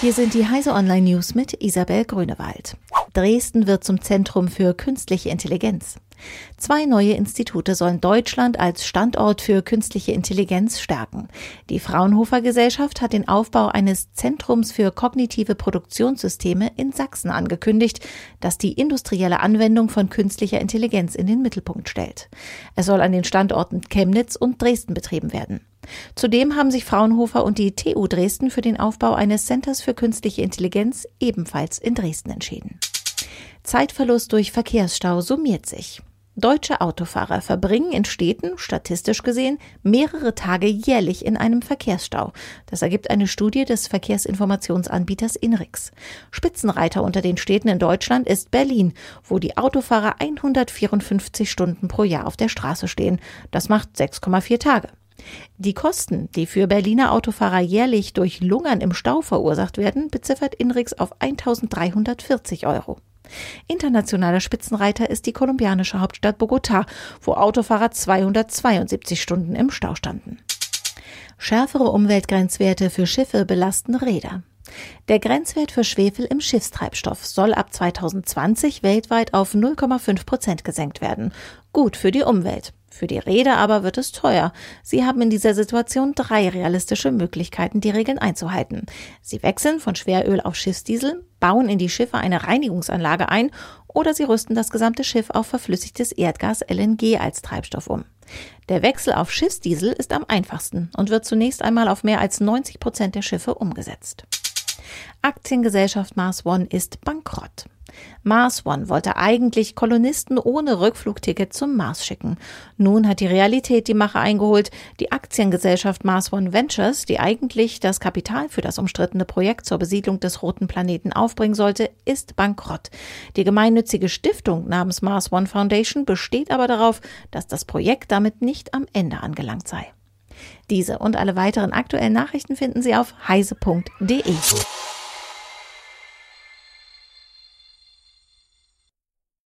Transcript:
Hier sind die Heise Online News mit Isabel Grünewald. Dresden wird zum Zentrum für künstliche Intelligenz. Zwei neue Institute sollen Deutschland als Standort für künstliche Intelligenz stärken. Die Fraunhofer Gesellschaft hat den Aufbau eines Zentrums für kognitive Produktionssysteme in Sachsen angekündigt, das die industrielle Anwendung von künstlicher Intelligenz in den Mittelpunkt stellt. Es soll an den Standorten Chemnitz und Dresden betrieben werden. Zudem haben sich Fraunhofer und die TU Dresden für den Aufbau eines Centers für künstliche Intelligenz ebenfalls in Dresden entschieden. Zeitverlust durch Verkehrsstau summiert sich. Deutsche Autofahrer verbringen in Städten, statistisch gesehen, mehrere Tage jährlich in einem Verkehrsstau. Das ergibt eine Studie des Verkehrsinformationsanbieters Inrix. Spitzenreiter unter den Städten in Deutschland ist Berlin, wo die Autofahrer 154 Stunden pro Jahr auf der Straße stehen. Das macht 6,4 Tage. Die Kosten, die für Berliner Autofahrer jährlich durch Lungern im Stau verursacht werden, beziffert Inrix auf 1340 Euro. Internationaler Spitzenreiter ist die kolumbianische Hauptstadt Bogotá, wo Autofahrer 272 Stunden im Stau standen. Schärfere Umweltgrenzwerte für Schiffe belasten Räder. Der Grenzwert für Schwefel im Schiffstreibstoff soll ab 2020 weltweit auf 0,5 Prozent gesenkt werden. Gut für die Umwelt. Für die Räder aber wird es teuer. Sie haben in dieser Situation drei realistische Möglichkeiten, die Regeln einzuhalten. Sie wechseln von Schweröl auf Schiffsdiesel, bauen in die Schiffe eine Reinigungsanlage ein oder sie rüsten das gesamte Schiff auf verflüssigtes Erdgas LNG als Treibstoff um. Der Wechsel auf Schiffsdiesel ist am einfachsten und wird zunächst einmal auf mehr als 90 Prozent der Schiffe umgesetzt. Aktiengesellschaft Mars One ist bankrott. Mars One wollte eigentlich Kolonisten ohne Rückflugticket zum Mars schicken. Nun hat die Realität die Mache eingeholt. Die Aktiengesellschaft Mars One Ventures, die eigentlich das Kapital für das umstrittene Projekt zur Besiedlung des roten Planeten aufbringen sollte, ist bankrott. Die gemeinnützige Stiftung namens Mars One Foundation besteht aber darauf, dass das Projekt damit nicht am Ende angelangt sei. Diese und alle weiteren aktuellen Nachrichten finden Sie auf heise.de.